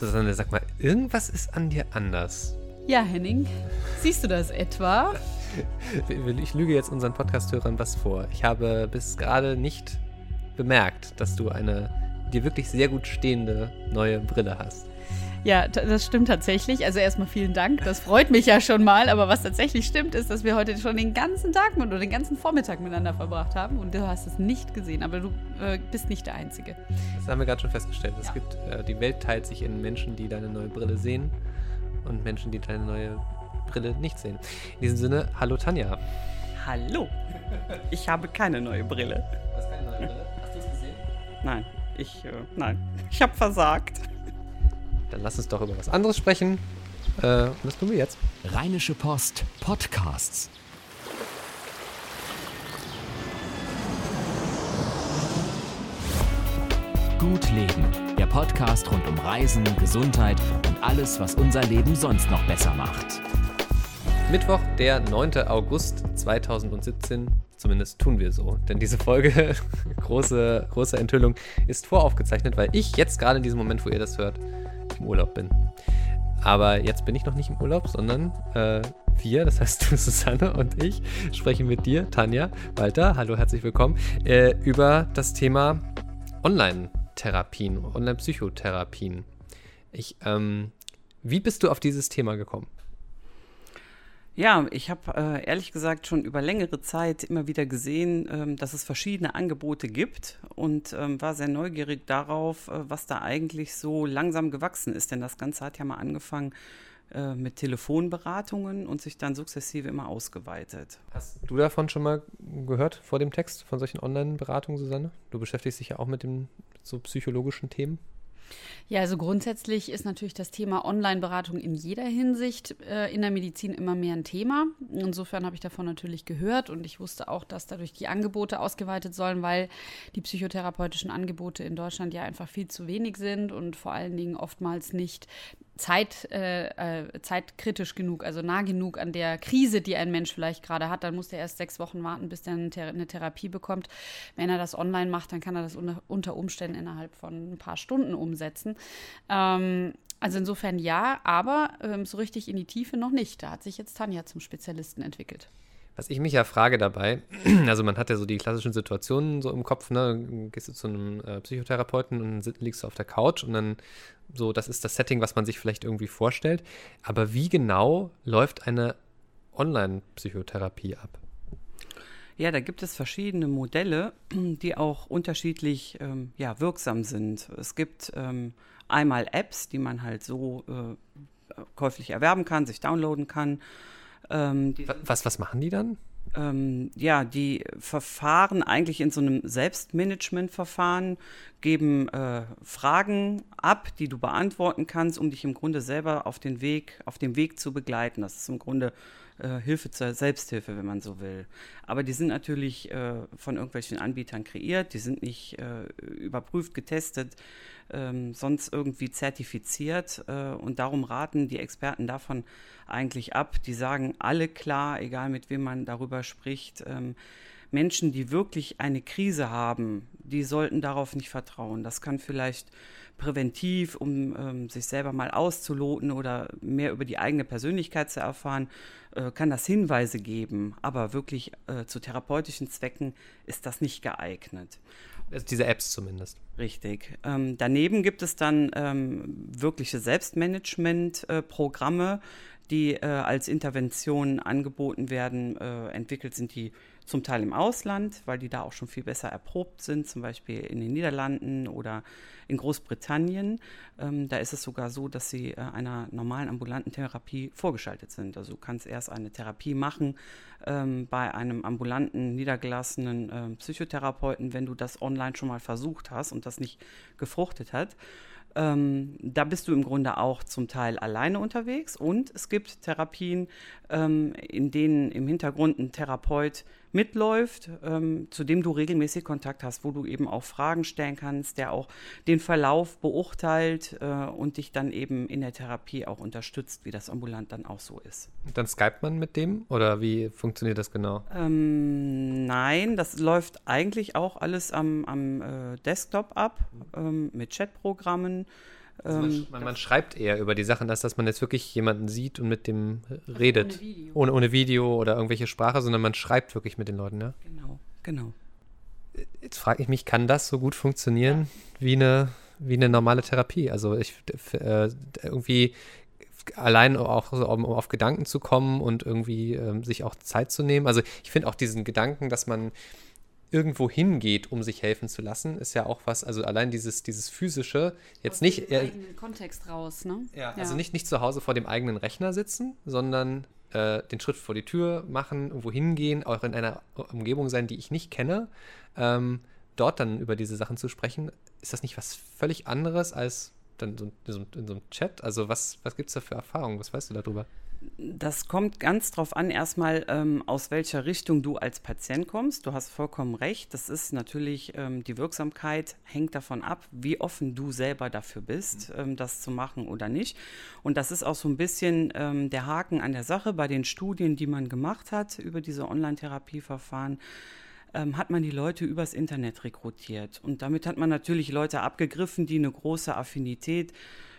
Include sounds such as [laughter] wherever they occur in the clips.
Susanne, sag mal, irgendwas ist an dir anders. Ja, Henning, siehst du das etwa? Ich lüge jetzt unseren Podcast-Hörern was vor. Ich habe bis gerade nicht bemerkt, dass du eine dir wirklich sehr gut stehende neue Brille hast. Ja, das stimmt tatsächlich. Also erstmal vielen Dank. Das freut mich ja schon mal. Aber was tatsächlich stimmt, ist, dass wir heute schon den ganzen Tag oder den ganzen Vormittag miteinander verbracht haben. Und du hast es nicht gesehen. Aber du äh, bist nicht der Einzige. Das haben wir gerade schon festgestellt. Es ja. gibt, äh, die Welt teilt sich in Menschen, die deine neue Brille sehen und Menschen, die deine neue Brille nicht sehen. In diesem Sinne, hallo Tanja. Hallo. Ich habe keine neue Brille. Du hast keine neue Brille? Hast du es gesehen? Nein. Ich, äh, nein. Ich habe versagt. Dann lass uns doch über was anderes sprechen. Äh, und das tun wir jetzt. Rheinische Post Podcasts. Gut Leben. Der Podcast rund um Reisen, Gesundheit und alles, was unser Leben sonst noch besser macht. Mittwoch, der 9. August 2017. Zumindest tun wir so. Denn diese Folge, [laughs] große, große Enthüllung, ist voraufgezeichnet, weil ich jetzt gerade in diesem Moment, wo ihr das hört, im Urlaub bin. Aber jetzt bin ich noch nicht im Urlaub, sondern äh, wir, das heißt du, [laughs] Susanne und ich, sprechen mit dir, Tanja, Walter, hallo, herzlich willkommen, äh, über das Thema Online-Therapien, Online-Psychotherapien. Ich, ähm, wie bist du auf dieses Thema gekommen? Ja, ich habe äh, ehrlich gesagt schon über längere Zeit immer wieder gesehen, ähm, dass es verschiedene Angebote gibt und ähm, war sehr neugierig darauf, äh, was da eigentlich so langsam gewachsen ist. Denn das Ganze hat ja mal angefangen äh, mit Telefonberatungen und sich dann sukzessive immer ausgeweitet. Hast du davon schon mal gehört vor dem Text von solchen Online-Beratungen, Susanne? Du beschäftigst dich ja auch mit den so psychologischen Themen. Ja, also grundsätzlich ist natürlich das Thema Online-Beratung in jeder Hinsicht äh, in der Medizin immer mehr ein Thema. Insofern habe ich davon natürlich gehört und ich wusste auch, dass dadurch die Angebote ausgeweitet sollen, weil die psychotherapeutischen Angebote in Deutschland ja einfach viel zu wenig sind und vor allen Dingen oftmals nicht Zeit, äh, äh, zeitkritisch genug, also nah genug an der Krise, die ein Mensch vielleicht gerade hat. Dann muss er erst sechs Wochen warten, bis er eine, Therapie bekommt. Wenn er das online macht, dann kann er das unter Umständen innerhalb von ein paar Stunden umsetzen. Ähm, also insofern ja, aber ähm, so richtig in die Tiefe noch nicht. Da hat sich jetzt Tanja zum Spezialisten entwickelt. Was ich mich ja frage dabei, [clears throat] also man hat ja so die klassischen Situationen so im Kopf, ne? Gehst du zu einem äh, Psychotherapeuten und liegst du auf der Couch und dann so, das ist das Setting, was man sich vielleicht irgendwie vorstellt. Aber wie genau läuft eine Online-Psychotherapie ab? Ja, da gibt es verschiedene Modelle, [clears throat] die auch unterschiedlich ähm, ja, wirksam sind. Es gibt ähm, einmal Apps, die man halt so äh, käuflich erwerben kann, sich downloaden kann. Ähm, was, was machen die dann? Ähm, ja, die verfahren eigentlich in so einem Selbstmanagement-Verfahren, geben äh, Fragen ab, die du beantworten kannst, um dich im Grunde selber auf den Weg, auf dem Weg zu begleiten. Das ist im Grunde äh, Hilfe zur Selbsthilfe, wenn man so will. Aber die sind natürlich äh, von irgendwelchen Anbietern kreiert, die sind nicht äh, überprüft, getestet, ähm, sonst irgendwie zertifiziert. Äh, und darum raten die Experten davon eigentlich ab. Die sagen alle klar, egal mit wem man darüber spricht, ähm, Menschen, die wirklich eine Krise haben, die sollten darauf nicht vertrauen. Das kann vielleicht präventiv, um ähm, sich selber mal auszuloten oder mehr über die eigene Persönlichkeit zu erfahren, äh, kann das Hinweise geben. Aber wirklich äh, zu therapeutischen Zwecken ist das nicht geeignet. Also diese Apps zumindest. Richtig. Ähm, daneben gibt es dann ähm, wirkliche Selbstmanagement-Programme, äh, die äh, als Intervention angeboten werden. Äh, entwickelt sind die zum Teil im Ausland, weil die da auch schon viel besser erprobt sind, zum Beispiel in den Niederlanden oder in Großbritannien. Ähm, da ist es sogar so, dass sie äh, einer normalen ambulanten Therapie vorgeschaltet sind. Also du kannst erst eine Therapie machen ähm, bei einem ambulanten, niedergelassenen äh, Psychotherapeuten, wenn du das online schon mal versucht hast und das nicht gefruchtet hat. Ähm, da bist du im Grunde auch zum Teil alleine unterwegs und es gibt Therapien, ähm, in denen im Hintergrund ein Therapeut mitläuft, ähm, zu dem du regelmäßig Kontakt hast, wo du eben auch Fragen stellen kannst, der auch den Verlauf beurteilt äh, und dich dann eben in der Therapie auch unterstützt, wie das ambulant dann auch so ist. Dann skypt man mit dem oder wie funktioniert das genau? Ähm, nein, das läuft eigentlich auch alles am, am äh, Desktop ab ähm, mit Chatprogrammen. Also man, Ähm, man, man schreibt eher über die Sachen, als dass man jetzt wirklich jemanden sieht und mit dem redet. ohne Video. Ohne, ohne Video oder irgendwelche Sprache, sondern man schreibt wirklich mit den Leuten, ja. genau, genau. Jetzt frage ich mich, kann das so gut funktionieren wie eine, wie eine normale Therapie? Also ich äh, irgendwie allein auch so, um auf Gedanken zu kommen und irgendwie ähm, sich auch Zeit zu nehmen. Also ich finde auch diesen Gedanken, dass man irgendwo hingeht, um sich helfen zu lassen, ist ja auch was, also allein dieses, dieses physische, jetzt Aus nicht, dem äh, Kontext raus, ne? ja, also nicht, nicht zu Hause vor dem eigenen Rechner sitzen, sondern äh, den Schritt vor die Tür machen, irgendwo hingehen, auch in einer Umgebung sein, die ich nicht kenne, ähm, dort dann über diese Sachen zu sprechen. Ist das nicht was völlig anderes als dann so, so, in so einem Chat? Also was, was gibt es da für Erfahrungen? Was weißt du darüber? Das kommt ganz drauf an, erstmal ähm, aus welcher Richtung du als Patient kommst. Du hast vollkommen recht. Das ist natürlich, ähm, die Wirksamkeit hängt davon ab, wie offen du selber dafür bist, ähm, das zu machen oder nicht. Und das ist auch so ein bisschen ähm, der Haken an der Sache bei den Studien, die man gemacht hat über diese Online-Therapieverfahren ähm, hat man die Leute übers Internet rekrutiert. Und damit hat man natürlich Leute abgegriffen, die eine große Affinität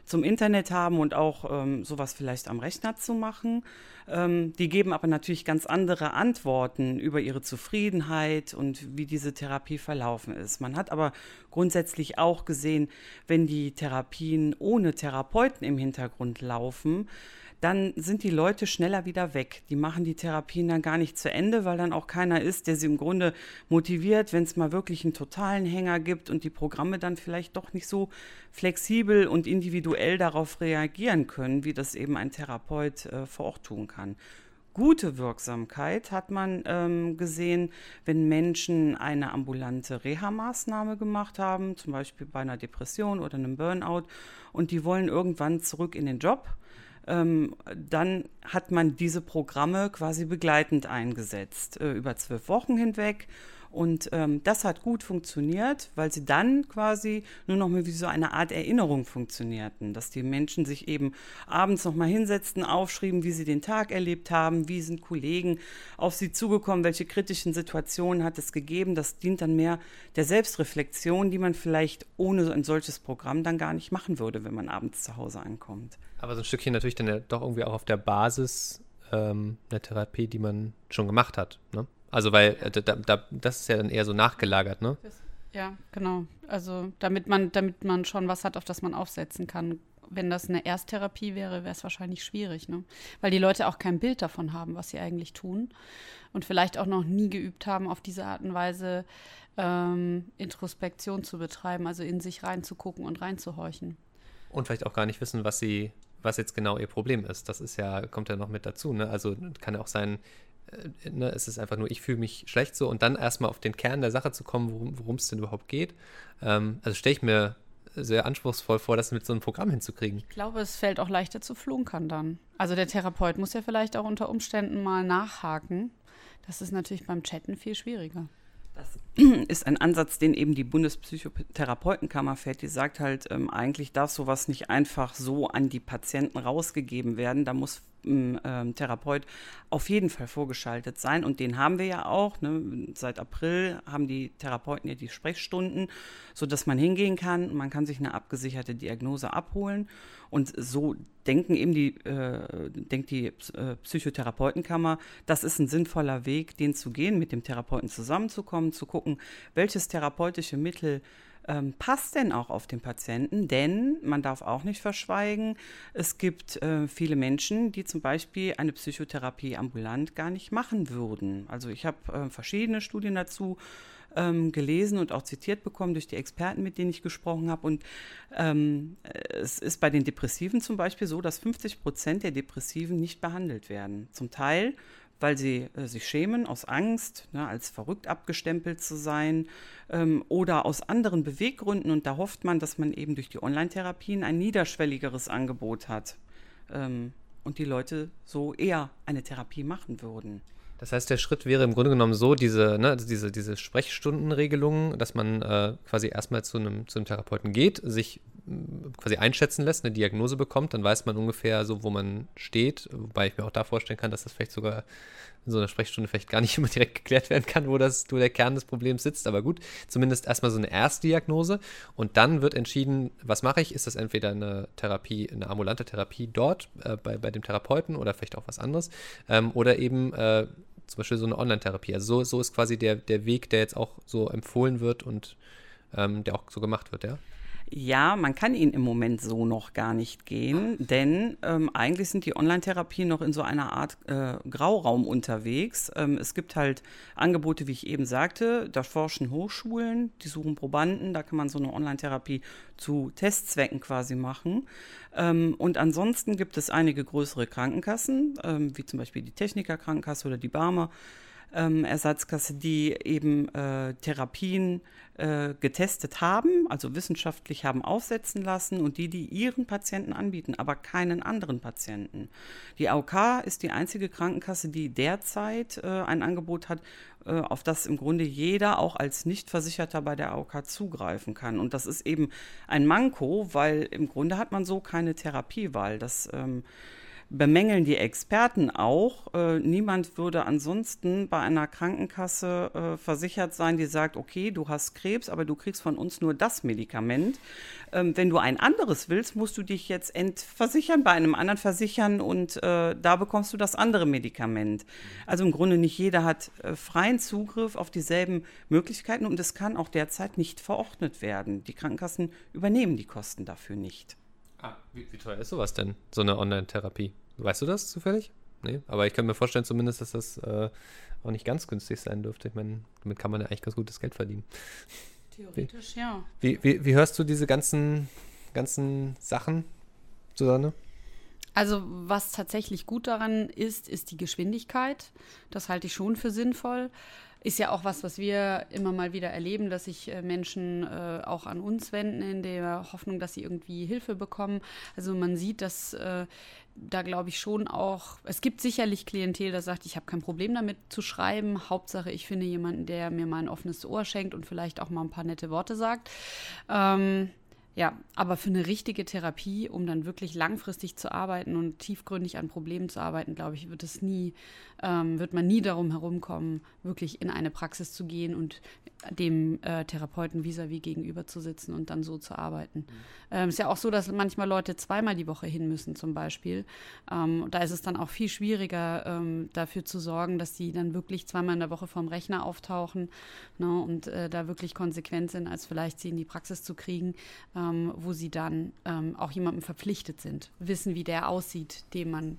zum Internet haben und auch ähm, sowas vielleicht am Rechner zu machen. Ähm, die geben aber natürlich ganz andere Antworten über ihre Zufriedenheit und wie diese Therapie verlaufen ist. Man hat aber grundsätzlich auch gesehen, wenn die Therapien ohne Therapeuten im Hintergrund laufen, dann sind die Leute schneller wieder weg. Die machen die Therapien dann gar nicht zu Ende, weil dann auch keiner ist, der sie im Grunde motiviert, wenn es mal wirklich einen totalen Hänger gibt und die Programme dann vielleicht doch nicht so flexibel und individuell darauf reagieren können, wie das eben ein Therapeut äh, vor Ort tun kann. Gute Wirksamkeit hat man ähm, gesehen, wenn Menschen eine ambulante Reha-Maßnahme gemacht haben, zum Beispiel bei einer Depression oder einem Burnout, und die wollen irgendwann zurück in den Job ähm, dann hat man diese Programme quasi begleitend eingesetzt, äh, über zwölf Wochen hinweg. Und ähm, das hat gut funktioniert, weil sie dann quasi nur noch mal wie so eine Art Erinnerung funktionierten, dass die Menschen sich eben abends noch mal hinsetzten, aufschrieben, wie sie den Tag erlebt haben, wie sind Kollegen auf sie zugekommen, welche kritischen Situationen hat es gegeben. Das dient dann mehr der Selbstreflexion, die man vielleicht ohne ein solches Programm dann gar nicht machen würde, wenn man abends zu Hause ankommt. Aber so ein Stückchen natürlich dann ja doch irgendwie auch auf der Basis ähm, eine Therapie, die man schon gemacht hat. Ne? Also weil äh, da, da, das ist ja dann eher so nachgelagert, ne? Ja, genau. Also damit man, damit man schon was hat, auf das man aufsetzen kann. Wenn das eine Ersttherapie wäre, wäre es wahrscheinlich schwierig, ne? Weil die Leute auch kein Bild davon haben, was sie eigentlich tun. Und vielleicht auch noch nie geübt haben, auf diese Art und Weise ähm, Introspektion zu betreiben, also in sich reinzugucken und reinzuhorchen. Und vielleicht auch gar nicht wissen, was sie, was jetzt genau ihr Problem ist. Das ist ja, kommt ja noch mit dazu, ne? Also kann ja auch sein, ne, es ist einfach nur, ich fühle mich schlecht so und dann erstmal auf den Kern der Sache zu kommen, worum es denn überhaupt geht. Ähm, also stelle ich mir sehr anspruchsvoll vor, das mit so einem Programm hinzukriegen. Ich glaube, es fällt auch leichter zu flunkern dann. Also der Therapeut muss ja vielleicht auch unter Umständen mal nachhaken. Das ist natürlich beim Chatten viel schwieriger. Das ist ein Ansatz, den eben die Bundespsychotherapeutenkammer fährt. Die sagt halt, ähm, eigentlich darf sowas nicht einfach so an die Patienten rausgegeben werden. Da muss ähm, Therapeut auf jeden Fall vorgeschaltet sein. Und den haben wir ja auch. Ne? Seit April haben die Therapeuten ja die Sprechstunden, sodass man hingehen kann. Man kann sich eine abgesicherte Diagnose abholen. Und so denken eben die, äh, denkt die äh, Psychotherapeutenkammer, das ist ein sinnvoller Weg, den zu gehen, mit dem Therapeuten zusammenzukommen, zu gucken, welches therapeutische Mittel ähm, passt denn auch auf den Patienten? Denn man darf auch nicht verschweigen, es gibt äh, viele Menschen, die zum Beispiel eine Psychotherapie ambulant gar nicht machen würden. Also ich habe äh, verschiedene Studien dazu ähm, gelesen und auch zitiert bekommen durch die Experten, mit denen ich gesprochen habe. Und ähm, es ist bei den Depressiven zum Beispiel so, dass 50 Prozent der Depressiven nicht behandelt werden. Zum Teil weil sie äh, sich schämen, aus Angst, ne, als verrückt abgestempelt zu sein ähm, oder aus anderen Beweggründen. Und da hofft man, dass man eben durch die Online-Therapien ein niederschwelligeres Angebot hat ähm, und die Leute so eher eine Therapie machen würden. Das heißt, der Schritt wäre im Grunde genommen so, diese, ne, diese, diese Sprechstundenregelung, dass man äh, quasi erstmal zu einem, zu einem Therapeuten geht, sich quasi einschätzen lässt, eine Diagnose bekommt, dann weiß man ungefähr so, wo man steht. Wobei ich mir auch da vorstellen kann, dass das vielleicht sogar in so einer Sprechstunde vielleicht gar nicht [laughs] immer direkt geklärt werden kann, wo, das, wo der Kern des Problems sitzt. Aber gut, zumindest erstmal so eine Erstdiagnose. Und dann wird entschieden, was mache ich? Ist das entweder eine Therapie, eine ambulante Therapie dort äh, bei, bei dem Therapeuten oder vielleicht auch was anderes? Ähm, oder eben äh, zum Beispiel so eine Online-Therapie. Also so, so ist quasi der, der Weg, der jetzt auch so empfohlen wird und ähm, der auch so gemacht wird, ja? Ja, man kann ihn im Moment so noch gar nicht gehen, denn ähm, eigentlich sind die Online-Therapien noch in so einer Art äh, Grauraum unterwegs. Ähm, es gibt halt Angebote, wie ich eben sagte, da forschen Hochschulen, die suchen Probanden, da kann man so eine Online-Therapie zu Testzwecken quasi machen. Ähm, und ansonsten gibt es einige größere Krankenkassen, ähm, wie zum Beispiel die Techniker Krankenkasse oder die Barmer ähm, Ersatzkasse, die eben äh, Therapien äh, getestet haben, also wissenschaftlich haben aufsetzen lassen und die, die ihren Patienten anbieten, aber keinen anderen Patienten. Die AOK ist die einzige Krankenkasse, die derzeit äh, ein Angebot hat, äh, auf das im Grunde jeder auch als Nichtversicherter bei der AOK zugreifen kann. Und das ist eben ein Manko, weil im Grunde hat man so keine Therapiewahl. Das ähm, bemängeln die Experten auch. Äh, niemand würde ansonsten bei einer Krankenkasse äh, versichert sein, die sagt, okay, du hast Krebs, aber du kriegst von uns nur das Medikament. Ähm, wenn du ein anderes willst, musst du dich jetzt entversichern, bei einem anderen versichern und äh, da bekommst du das andere Medikament. Also im Grunde nicht jeder hat äh, freien Zugriff auf dieselben Möglichkeiten und es kann auch derzeit nicht verordnet werden. Die Krankenkassen übernehmen die Kosten dafür nicht. Ah, wie, wie teuer ist sowas denn, so eine Online-Therapie? Weißt du das zufällig? Nee, aber ich kann mir vorstellen zumindest, dass das äh, auch nicht ganz günstig sein dürfte. Ich meine, damit kann man ja eigentlich ganz gutes Geld verdienen. Theoretisch, wie, ja. Wie, wie, wie hörst du diese ganzen, ganzen Sachen, Susanne? Also was tatsächlich gut daran ist, ist die Geschwindigkeit. Das halte ich schon für sinnvoll. Ist ja auch was, was wir immer mal wieder erleben, dass sich äh, Menschen äh, auch an uns wenden in der Hoffnung, dass sie irgendwie Hilfe bekommen. Also man sieht, dass äh, da glaube ich schon auch, es gibt sicherlich Klientel, das sagt, ich habe kein Problem damit zu schreiben. Hauptsache, ich finde jemanden, der mir mal ein offenes Ohr schenkt und vielleicht auch mal ein paar nette Worte sagt. Ähm, ja, aber für eine richtige Therapie, um dann wirklich langfristig zu arbeiten und tiefgründig an Problemen zu arbeiten, glaube ich, wird es nie, ähm, wird man nie darum herumkommen, wirklich in eine Praxis zu gehen und dem äh, Therapeuten vis-à-vis -vis gegenüber zu sitzen und dann so zu arbeiten. Mhm. Ähm, ist ja auch so, dass manchmal Leute zweimal die Woche hin müssen, zum Beispiel. Ähm, da ist es dann auch viel schwieriger, ähm, dafür zu sorgen, dass die dann wirklich zweimal in der Woche vorm Rechner auftauchen ne, und äh, da wirklich konsequent sind, als vielleicht sie in die Praxis zu kriegen, ähm, wo sie dann ähm, auch jemandem verpflichtet sind, wissen, wie der aussieht, dem man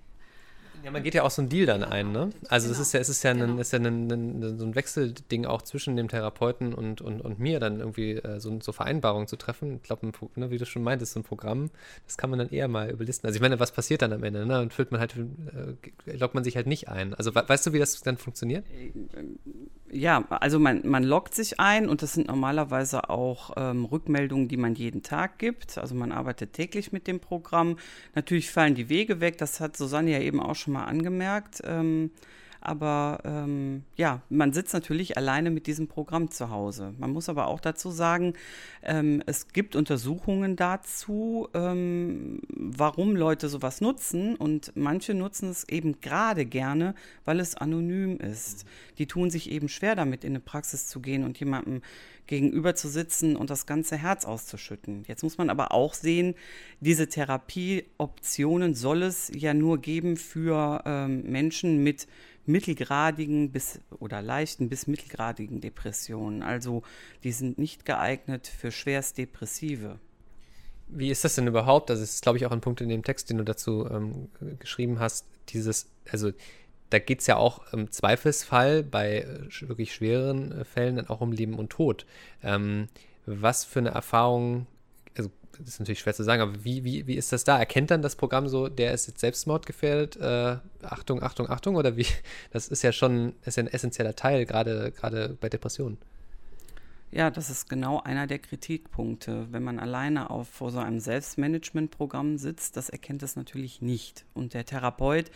ja, man geht ja auch so ein Deal dann ein, ne? Also genau. es ist ja, es ist ja, genau. ein, ist ja ein, ein, so ein Wechselding auch zwischen dem Therapeuten und, und, und mir, dann irgendwie äh, so, so Vereinbarungen zu treffen. Ich glaube, ne, wie du schon meintest, so ein Programm, das kann man dann eher mal überlisten. Also ich meine, was passiert dann am Ende? Ne? Und füllt man halt, äh, loggt man sich halt nicht ein. Also weißt du, wie das dann funktioniert? Ja, also man, man loggt sich ein und das sind normalerweise auch ähm, Rückmeldungen, die man jeden Tag gibt. Also man arbeitet täglich mit dem Programm. Natürlich fallen die Wege weg, das hat Susanne ja eben auch schon mal angemerkt. Ähm, aber ähm, ja, man sitzt natürlich alleine mit diesem Programm zu Hause. Man muss aber auch dazu sagen, ähm, es gibt Untersuchungen dazu, ähm, warum Leute sowas nutzen. Und manche nutzen es eben gerade gerne, weil es anonym ist. Die tun sich eben schwer damit, in eine Praxis zu gehen und jemandem gegenüber zu sitzen und das ganze Herz auszuschütten. Jetzt muss man aber auch sehen, diese Therapieoptionen soll es ja nur geben für ähm, Menschen mit mittelgradigen bis oder leichten bis mittelgradigen Depressionen. Also die sind nicht geeignet für schwerst Depressive. Wie ist das denn überhaupt? Das ist, glaube ich, auch ein Punkt in dem Text, den du dazu ähm, geschrieben hast. Dieses, also da geht es ja auch im Zweifelsfall bei äh, wirklich schweren äh, Fällen dann auch um Leben und Tod. Ähm, was für eine Erfahrung, das ist natürlich schwer zu sagen, aber wie, wie, wie ist das da? Erkennt dann das Programm so, der ist jetzt selbstmordgefährdet? Äh, Achtung, Achtung, Achtung? Oder wie? [laughs] Das ist ja schon ist ja ein essentieller Teil, gerade, gerade bei Depressionen. Ja, das ist genau einer der Kritikpunkte. Wenn man alleine auf, vor so einem Selbstmanagementprogramm sitzt, das erkennt es natürlich nicht. Und der Therapeut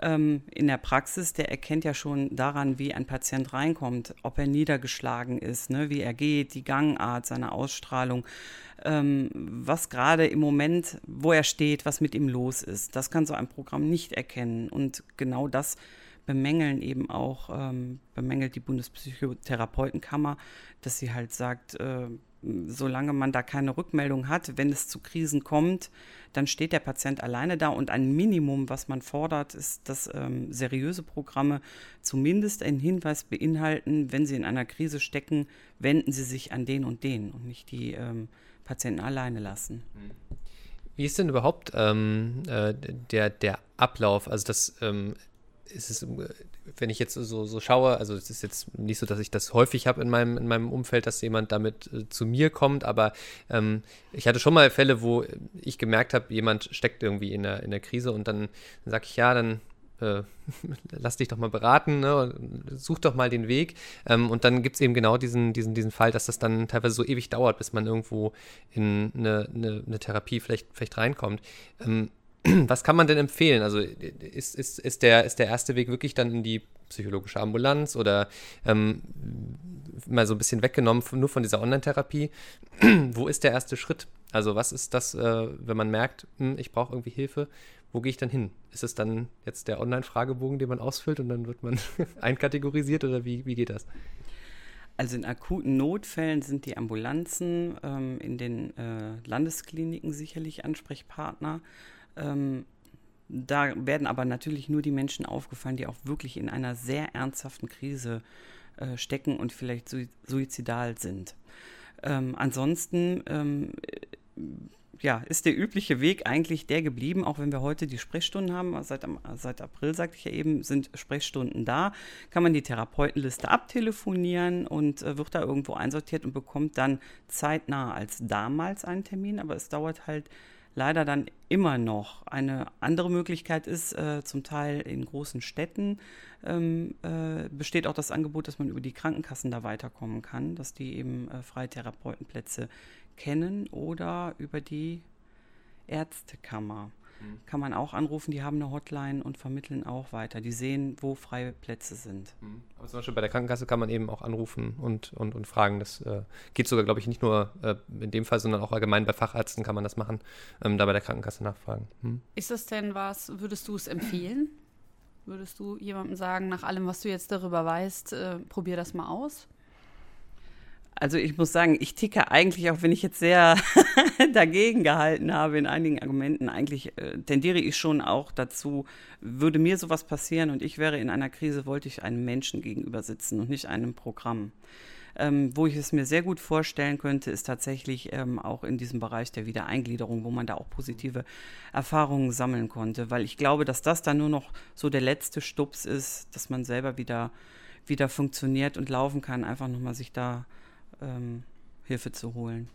ähm, in der Praxis, der erkennt ja schon daran, wie ein Patient reinkommt, ob er niedergeschlagen ist, ne, wie er geht, die Gangart, seine Ausstrahlung, ähm, was gerade im Moment, wo er steht, was mit ihm los ist. Das kann so ein Programm nicht erkennen. Und genau das bemängeln eben auch, ähm, bemängelt die Bundespsychotherapeutenkammer, dass sie halt sagt, äh, solange man da keine Rückmeldung hat, wenn es zu Krisen kommt, dann steht der Patient alleine da und ein Minimum, was man fordert, ist, dass ähm, seriöse Programme zumindest einen Hinweis beinhalten, wenn sie in einer Krise stecken, wenden sie sich an den und den und nicht die ähm, Patienten alleine lassen. Wie ist denn überhaupt ähm, äh, der, der Ablauf? Also das ähm, ist es, wenn ich jetzt so, so schaue, also es ist jetzt nicht so, dass ich das häufig habe in meinem, in meinem Umfeld, dass jemand damit äh, zu mir kommt, aber ähm, ich hatte schon mal Fälle, wo ich gemerkt habe, jemand steckt irgendwie in der, in der Krise und dann, dann sage ich, ja, dann äh, [laughs] lass dich doch mal beraten, ne? such doch mal den Weg. Ähm, und dann gibt es eben genau diesen, diesen, diesen Fall, dass das dann teilweise so ewig dauert, bis man irgendwo in eine, eine, eine Therapie vielleicht, vielleicht reinkommt. Ähm, was kann man denn empfehlen? Also ist, ist, ist, der, ist der erste Weg wirklich dann in die psychologische Ambulanz oder ähm, mal so ein bisschen weggenommen von, nur von dieser Online-Therapie? [clears throat] Wo ist der erste Schritt? Also was ist das, äh, wenn man merkt, hm, ich brauche irgendwie Hilfe? Wo gehe ich dann hin? Ist es dann jetzt der Online-Fragebogen, den man ausfüllt und dann wird man [laughs] einkategorisiert oder wie, wie geht das? Also in akuten Notfällen sind die Ambulanzen ähm, in den äh, Landeskliniken sicherlich Ansprechpartner. Ähm, da werden aber natürlich nur die Menschen aufgefallen, die auch wirklich in einer sehr ernsthaften Krise äh, stecken und vielleicht suizidal sind. Ähm, ansonsten ähm, ja, ist der übliche Weg eigentlich der geblieben, auch wenn wir heute die Sprechstunden haben. Seit, seit April, sagte ich ja eben, sind Sprechstunden da. Kann man die Therapeutenliste abtelefonieren und äh, wird da irgendwo einsortiert und bekommt dann zeitnah als damals einen Termin. Aber es dauert halt leider dann immer noch. Eine andere Möglichkeit ist, äh, zum Teil in großen Städten ähm, äh, besteht auch das Angebot, dass man über die Krankenkassen da weiterkommen kann, dass die eben äh, freie Therapeutenplätze kennen oder über die Ärztekammer. Mhm. Kann man auch anrufen, die haben eine Hotline und vermitteln auch weiter. Die sehen, wo freie Plätze sind. Mhm. Aber zum Beispiel bei der Krankenkasse kann man eben auch anrufen und, und, und fragen. Das äh, geht sogar, glaube ich, nicht nur äh, in dem Fall, sondern auch allgemein bei Fachärzten kann man das machen, ähm, da bei der Krankenkasse nachfragen. Mhm. Ist das denn was, würdest du es empfehlen? Würdest du jemandem sagen, nach allem, was du jetzt darüber weißt, äh, probier das mal aus? Also ich muss sagen, ich ticke eigentlich, auch wenn ich jetzt sehr [laughs] dagegen gehalten habe in einigen Argumenten, eigentlich äh, tendiere ich schon auch dazu, würde mir sowas passieren und ich wäre in einer Krise, wollte ich einem Menschen gegenüber sitzen und nicht einem Programm. Ähm, wo ich es mir sehr gut vorstellen könnte, ist tatsächlich ähm, auch in diesem Bereich der Wiedereingliederung, wo man da auch positive Erfahrungen sammeln konnte, weil ich glaube, dass das dann nur noch so der letzte Stups ist, dass man selber wieder, wieder funktioniert und laufen kann, einfach nochmal sich da ähm, Hilfe zu holen.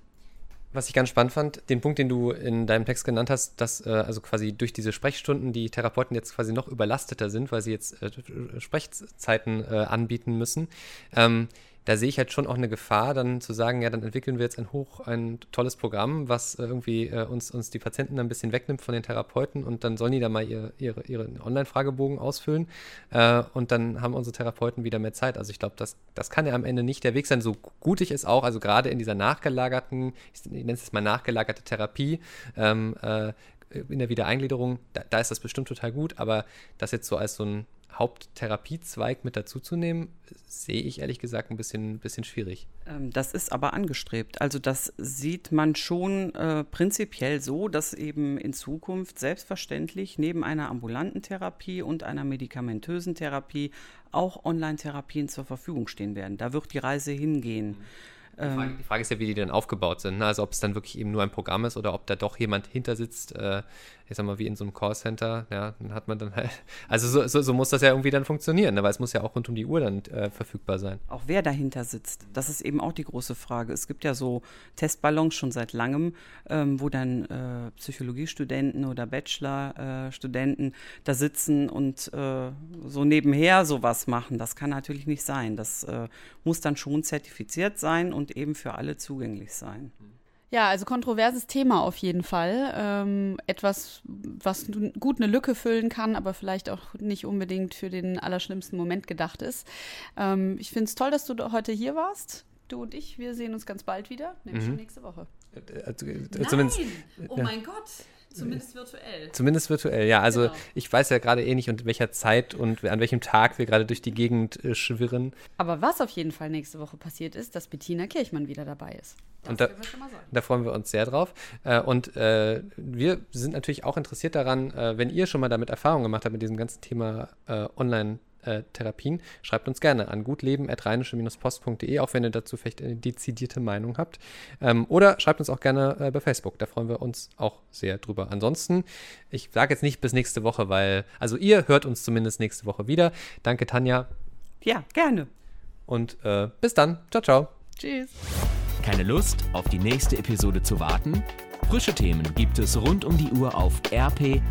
Was ich ganz spannend fand, den Punkt, den du in deinem Text genannt hast, dass äh, also quasi durch diese Sprechstunden die Therapeuten jetzt quasi noch überlasteter sind, weil sie jetzt äh, Sprechzeiten äh, anbieten müssen. Ähm, da sehe ich halt schon auch eine Gefahr, dann zu sagen, ja, dann entwickeln wir jetzt ein hoch, ein tolles Programm, was äh, irgendwie äh, uns, uns die Patienten ein bisschen wegnimmt von den Therapeuten und dann sollen die da mal ihr, ihre, ihren Online-Fragebogen ausfüllen äh, und dann haben unsere Therapeuten wieder mehr Zeit. Also ich glaube, das, das kann ja am Ende nicht der Weg sein, so gut ich es auch, also gerade in dieser nachgelagerten, ich nenne es jetzt mal nachgelagerte Therapie, ähm, äh, in der Wiedereingliederung, da, da ist das bestimmt total gut, aber das jetzt so als so ein Haupttherapiezweig mit dazuzunehmen, sehe ich ehrlich gesagt ein bisschen, bisschen schwierig. Ähm, das ist aber angestrebt. Also das sieht man schon äh, prinzipiell so, dass eben in Zukunft selbstverständlich neben einer ambulanten Therapie und einer medikamentösen Therapie auch Online-Therapien zur Verfügung stehen werden. Da wird die Reise hingehen. Mhm. Die Frage, die Frage, ist ja, wie die dann aufgebaut sind. Ne? Also ob es dann wirklich eben nur ein Programm ist oder ob da doch jemand hinter sitzt, äh, ich sag mal, wie in so einem Callcenter, ja, dann hat man dann halt, [laughs] also so, so, so muss das ja irgendwie dann funktionieren, ne? weil es muss ja auch rund um die Uhr dann äh, verfügbar sein. Auch wer dahinter sitzt, das ist eben auch die große Frage. Es gibt ja so Testballons schon seit langem, ähm, wo dann äh, Psychologiestudenten oder Bachelorstudenten äh, da sitzen und äh, so nebenher sowas machen. Das kann natürlich nicht sein. Das äh, muss dann schon zertifiziert sein und eben für alle zugänglich sein. Ja, also kontroverses Thema auf jeden Fall. Ähm, etwas, was gut eine Lücke füllen kann, aber vielleicht auch nicht unbedingt für den allerschlimmsten Moment gedacht ist. Ähm, ich finde es toll, dass du heute hier warst. Du und ich, wir sehen uns ganz bald wieder, nämlich mhm. nächste Woche. Äh, also, äh, Nein! Oh ja. mein Gott! Zumindest virtuell. Zumindest virtuell, ja. Also genau. ich weiß ja gerade eh nicht, in welcher Zeit und an welchem Tag wir gerade durch die Gegend äh, schwirren. Aber was auf jeden Fall nächste Woche passiert ist, dass Bettina Kirchmann wieder dabei ist. Das und da, da, freuen wir uns sehr drauf. Äh, und äh, wir sind natürlich auch interessiert daran, äh, wenn ihr schon mal damit Erfahrung gemacht habt mit diesem ganzen Thema äh, Online- äh, Therapien, schreibt uns gerne an gutleben.rheinische-post.de, auch wenn ihr dazu vielleicht eine dezidierte Meinung habt. Ähm, oder schreibt uns auch gerne äh, bei Facebook, da freuen wir uns auch sehr drüber. Ansonsten, ich sage jetzt nicht bis nächste Woche, weil, also ihr hört uns zumindest nächste Woche wieder. Danke, Tanja. Ja, gerne. Und äh, bis dann. Ciao, ciao. Tschüss. Keine Lust, auf die nächste Episode zu warten? Frische Themen gibt es rund um die Uhr auf rp-online.de.